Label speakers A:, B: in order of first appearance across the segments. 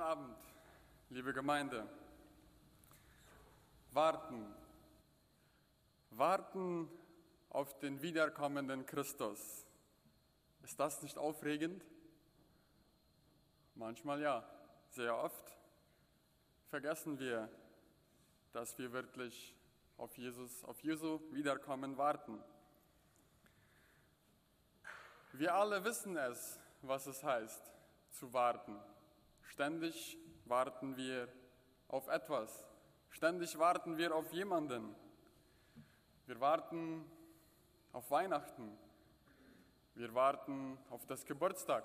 A: Guten Abend, liebe Gemeinde. Warten. Warten auf den wiederkommenden Christus. Ist das nicht aufregend? Manchmal ja, sehr oft vergessen wir, dass wir wirklich auf Jesus, auf Jesu Wiederkommen warten. Wir alle wissen es, was es heißt, zu warten. Ständig warten wir auf etwas. Ständig warten wir auf jemanden. Wir warten auf Weihnachten. Wir warten auf das Geburtstag.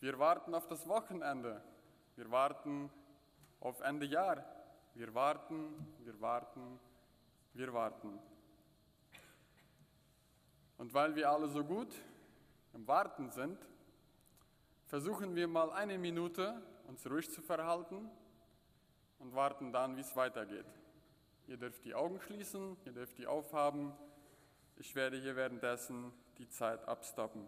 A: Wir warten auf das Wochenende. Wir warten auf Ende Jahr. Wir warten, wir warten, wir warten. Und weil wir alle so gut im Warten sind, versuchen wir mal eine Minute uns ruhig zu verhalten und warten dann, wie es weitergeht. Ihr dürft die Augen schließen, ihr dürft die aufhaben. Ich werde hier währenddessen die Zeit abstoppen.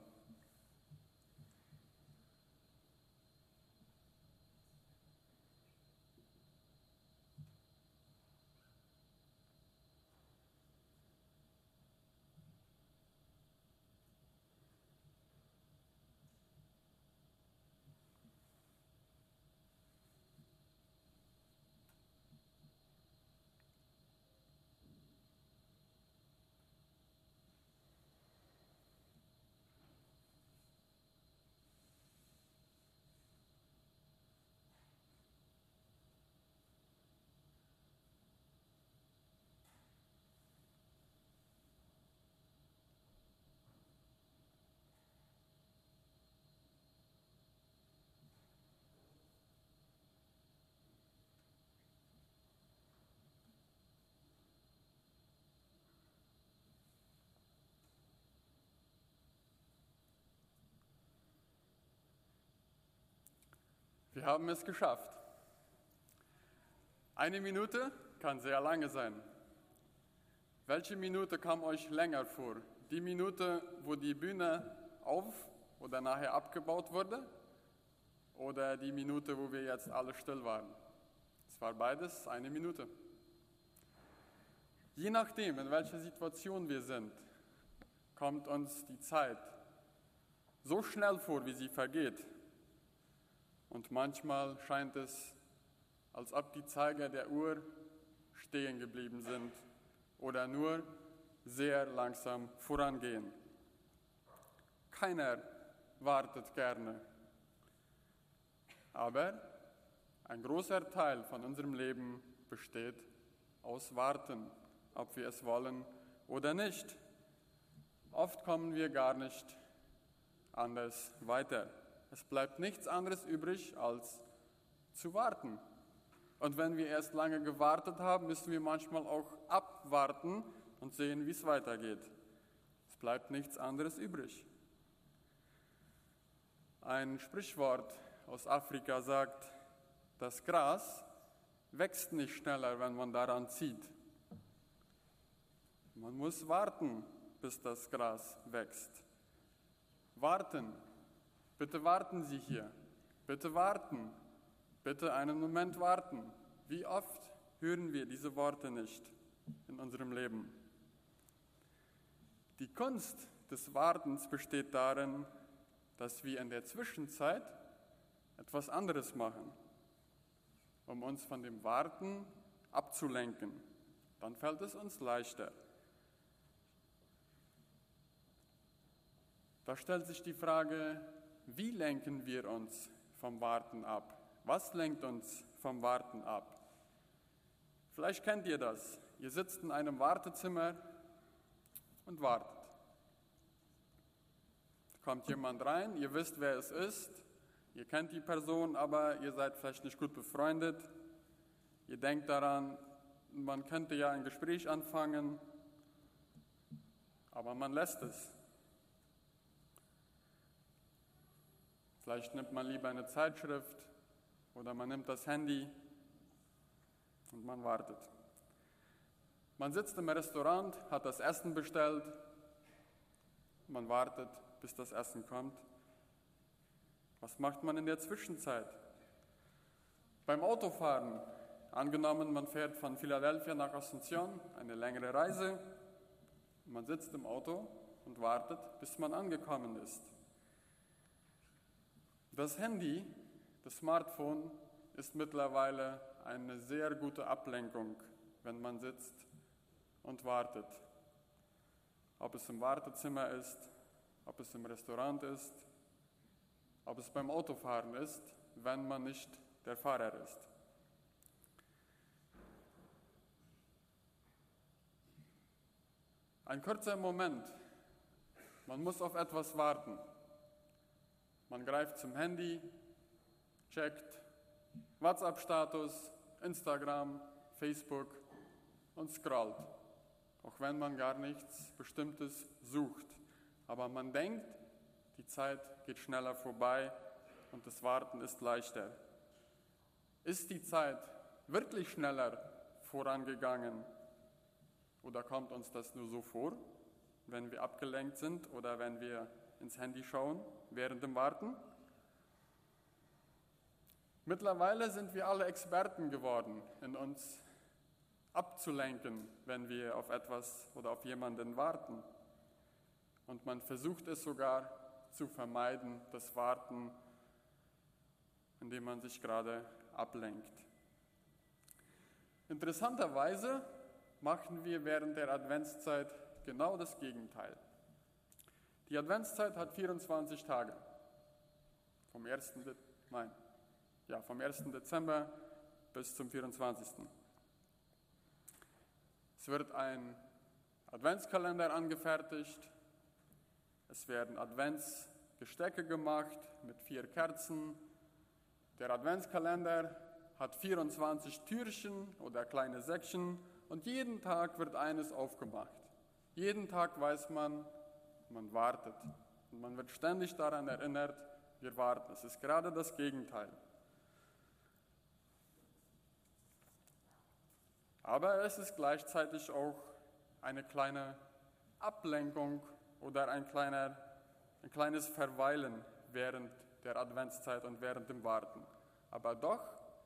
A: Wir haben es geschafft. Eine Minute kann sehr lange sein. Welche Minute kam euch länger vor? Die Minute, wo die Bühne auf oder nachher abgebaut wurde? Oder die Minute, wo wir jetzt alle still waren? Es war beides eine Minute. Je nachdem, in welcher Situation wir sind, kommt uns die Zeit so schnell vor, wie sie vergeht. Und manchmal scheint es, als ob die Zeiger der Uhr stehen geblieben sind oder nur sehr langsam vorangehen. Keiner wartet gerne. Aber ein großer Teil von unserem Leben besteht aus Warten, ob wir es wollen oder nicht. Oft kommen wir gar nicht anders weiter. Es bleibt nichts anderes übrig, als zu warten. Und wenn wir erst lange gewartet haben, müssen wir manchmal auch abwarten und sehen, wie es weitergeht. Es bleibt nichts anderes übrig. Ein Sprichwort aus Afrika sagt, das Gras wächst nicht schneller, wenn man daran zieht. Man muss warten, bis das Gras wächst. Warten Bitte warten Sie hier. Bitte warten. Bitte einen Moment warten. Wie oft hören wir diese Worte nicht in unserem Leben? Die Kunst des Wartens besteht darin, dass wir in der Zwischenzeit etwas anderes machen, um uns von dem Warten abzulenken. Dann fällt es uns leichter. Da stellt sich die Frage, wie lenken wir uns vom Warten ab? Was lenkt uns vom Warten ab? Vielleicht kennt ihr das. Ihr sitzt in einem Wartezimmer und wartet. Kommt jemand rein, ihr wisst, wer es ist, ihr kennt die Person, aber ihr seid vielleicht nicht gut befreundet. Ihr denkt daran, man könnte ja ein Gespräch anfangen, aber man lässt es. Vielleicht nimmt man lieber eine Zeitschrift oder man nimmt das Handy und man wartet. Man sitzt im Restaurant, hat das Essen bestellt, man wartet, bis das Essen kommt. Was macht man in der Zwischenzeit? Beim Autofahren, angenommen, man fährt von Philadelphia nach Asunción, eine längere Reise, man sitzt im Auto und wartet, bis man angekommen ist. Das Handy, das Smartphone ist mittlerweile eine sehr gute Ablenkung, wenn man sitzt und wartet. Ob es im Wartezimmer ist, ob es im Restaurant ist, ob es beim Autofahren ist, wenn man nicht der Fahrer ist. Ein kurzer Moment. Man muss auf etwas warten. Man greift zum Handy, checkt WhatsApp-Status, Instagram, Facebook und scrollt, auch wenn man gar nichts Bestimmtes sucht. Aber man denkt, die Zeit geht schneller vorbei und das Warten ist leichter. Ist die Zeit wirklich schneller vorangegangen oder kommt uns das nur so vor, wenn wir abgelenkt sind oder wenn wir ins Handy schauen während dem Warten? Mittlerweile sind wir alle Experten geworden, in uns abzulenken, wenn wir auf etwas oder auf jemanden warten. Und man versucht es sogar zu vermeiden, das Warten, indem man sich gerade ablenkt. Interessanterweise machen wir während der Adventszeit genau das Gegenteil. Die Adventszeit hat 24 Tage. Vom 1. De Nein, ja, vom 1. Dezember bis zum 24. Es wird ein Adventskalender angefertigt. Es werden Adventsgestecke gemacht mit vier Kerzen, der Adventskalender hat 24 Türchen oder kleine Säckchen und jeden Tag wird eines aufgemacht. Jeden Tag weiß man, man wartet. Und man wird ständig daran erinnert, wir warten. Es ist gerade das Gegenteil. Aber es ist gleichzeitig auch eine kleine Ablenkung oder ein, kleiner, ein kleines Verweilen während der Adventszeit und während dem Warten. Aber doch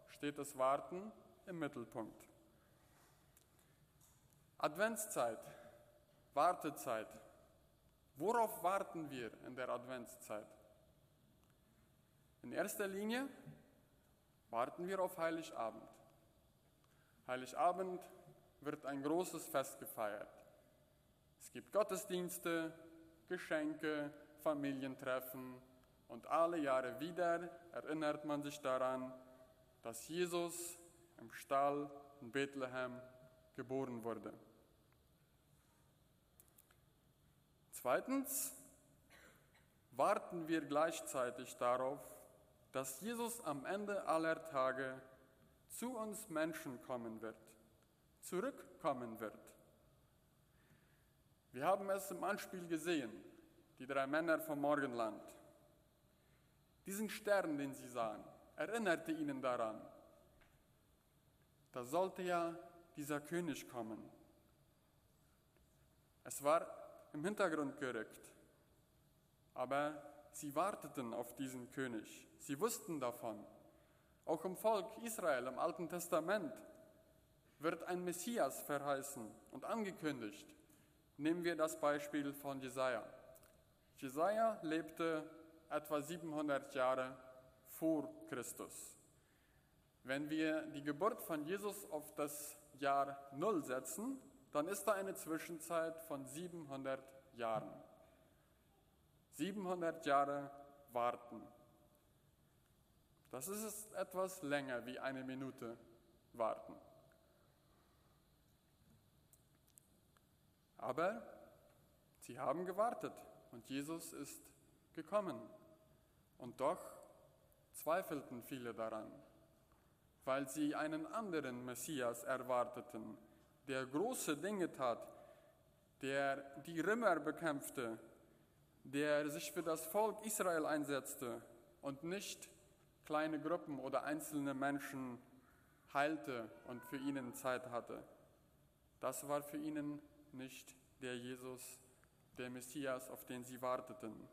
A: steht das Warten im Mittelpunkt. Adventszeit, Wartezeit. Worauf warten wir in der Adventszeit? In erster Linie warten wir auf Heiligabend. Heiligabend wird ein großes Fest gefeiert. Es gibt Gottesdienste, Geschenke, Familientreffen, und alle Jahre wieder erinnert man sich daran, dass Jesus im Stall in Bethlehem geboren wurde. Zweitens warten wir gleichzeitig darauf, dass Jesus am Ende aller Tage zu uns Menschen kommen wird, zurückkommen wird. Wir haben es im Anspiel gesehen, die drei Männer vom Morgenland. Diesen Stern, den sie sahen, erinnerte ihnen daran, da sollte ja dieser König kommen. Es war im Hintergrund gerückt, aber sie warteten auf diesen König. Sie wussten davon. Auch im Volk Israel im Alten Testament wird ein Messias verheißen und angekündigt. Nehmen wir das Beispiel von Jesaja. Jesaja lebte etwa 700 Jahre vor Christus. Wenn wir die Geburt von Jesus auf das Jahr Null setzen, dann ist da eine Zwischenzeit von 700 Jahren. 700 Jahre warten. Das ist etwas länger wie eine Minute warten. Aber sie haben gewartet und Jesus ist gekommen. Und doch zweifelten viele daran, weil sie einen anderen Messias erwarteten, der große Dinge tat, der die Römer bekämpfte, der sich für das Volk Israel einsetzte und nicht kleine Gruppen oder einzelne Menschen heilte und für ihnen Zeit hatte. Das war für ihnen nicht der Jesus, der Messias, auf den sie warteten.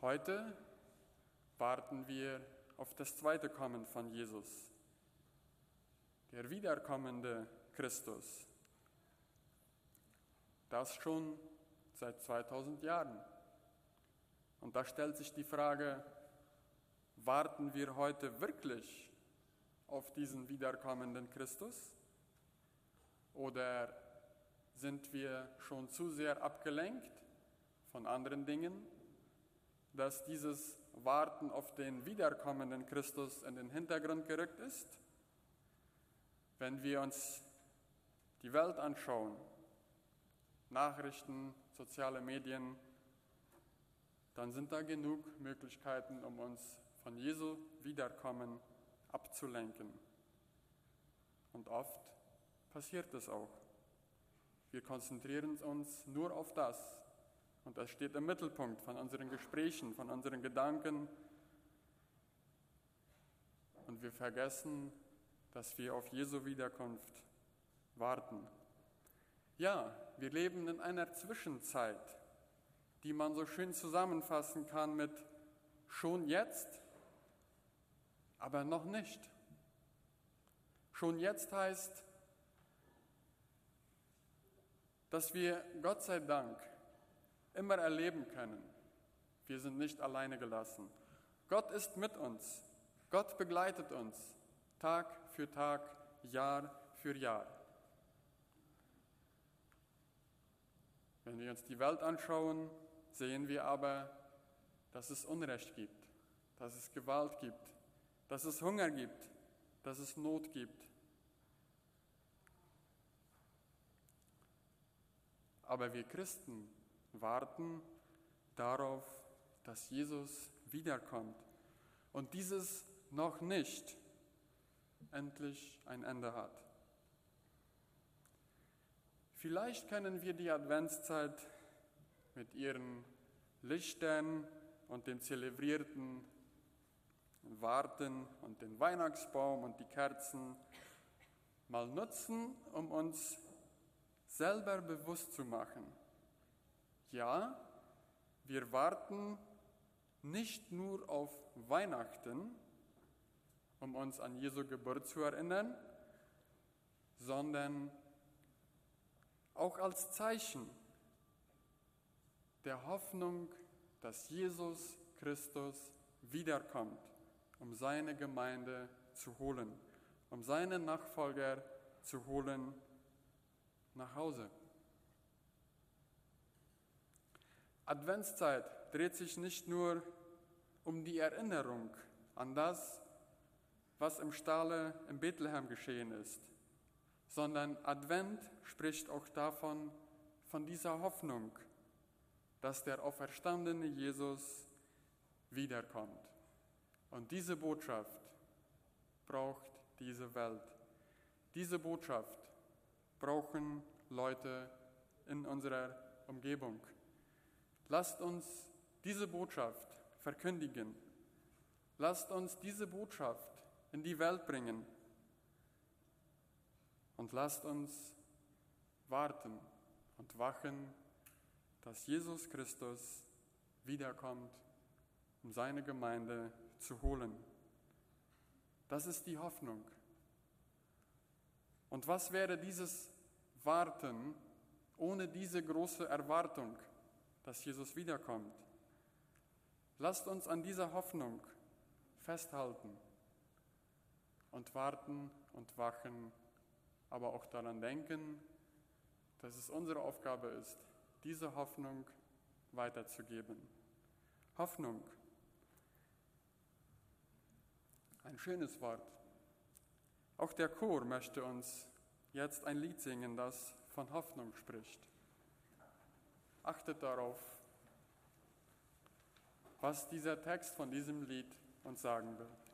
A: Heute warten wir auf das zweite Kommen von Jesus, der wiederkommende Christus. Das schon seit 2000 Jahren. Und da stellt sich die Frage, warten wir heute wirklich auf diesen wiederkommenden Christus? Oder sind wir schon zu sehr abgelenkt von anderen Dingen, dass dieses Warten auf den wiederkommenden Christus in den Hintergrund gerückt ist? Wenn wir uns die Welt anschauen, Nachrichten, soziale Medien, dann sind da genug Möglichkeiten, um uns von Jesu Wiederkommen abzulenken. Und oft passiert es auch. Wir konzentrieren uns nur auf das. Und das steht im Mittelpunkt von unseren Gesprächen, von unseren Gedanken. Und wir vergessen, dass wir auf Jesu Wiederkunft warten. Ja, wir leben in einer Zwischenzeit, die man so schön zusammenfassen kann mit schon jetzt, aber noch nicht. Schon jetzt heißt, dass wir Gott sei Dank immer erleben können, wir sind nicht alleine gelassen. Gott ist mit uns. Gott begleitet uns Tag für Tag, Jahr für Jahr. Wenn wir uns die Welt anschauen, sehen wir aber, dass es Unrecht gibt, dass es Gewalt gibt, dass es Hunger gibt, dass es Not gibt. Aber wir Christen warten darauf, dass Jesus wiederkommt und dieses noch nicht endlich ein Ende hat. Vielleicht können wir die Adventszeit mit ihren Lichtern und dem zelebrierten Warten und den Weihnachtsbaum und die Kerzen mal nutzen, um uns selber bewusst zu machen. Ja, wir warten nicht nur auf Weihnachten, um uns an Jesu Geburt zu erinnern, sondern auch als Zeichen der Hoffnung, dass Jesus Christus wiederkommt, um seine Gemeinde zu holen, um seine Nachfolger zu holen nach Hause. Adventszeit dreht sich nicht nur um die Erinnerung an das, was im Stalle in Bethlehem geschehen ist, sondern Advent spricht auch davon, von dieser Hoffnung, dass der auferstandene Jesus wiederkommt. Und diese Botschaft braucht diese Welt. Diese Botschaft brauchen Leute in unserer Umgebung. Lasst uns diese Botschaft verkündigen. Lasst uns diese Botschaft in die Welt bringen. Und lasst uns warten und wachen, dass Jesus Christus wiederkommt, um seine Gemeinde zu holen. Das ist die Hoffnung. Und was wäre dieses Warten ohne diese große Erwartung, dass Jesus wiederkommt? Lasst uns an dieser Hoffnung festhalten und warten und wachen, aber auch daran denken, dass es unsere Aufgabe ist, diese Hoffnung weiterzugeben. Hoffnung. Ein schönes Wort. Auch der Chor möchte uns jetzt ein Lied singen, das von Hoffnung spricht. Achtet darauf, was dieser Text von diesem Lied uns sagen wird.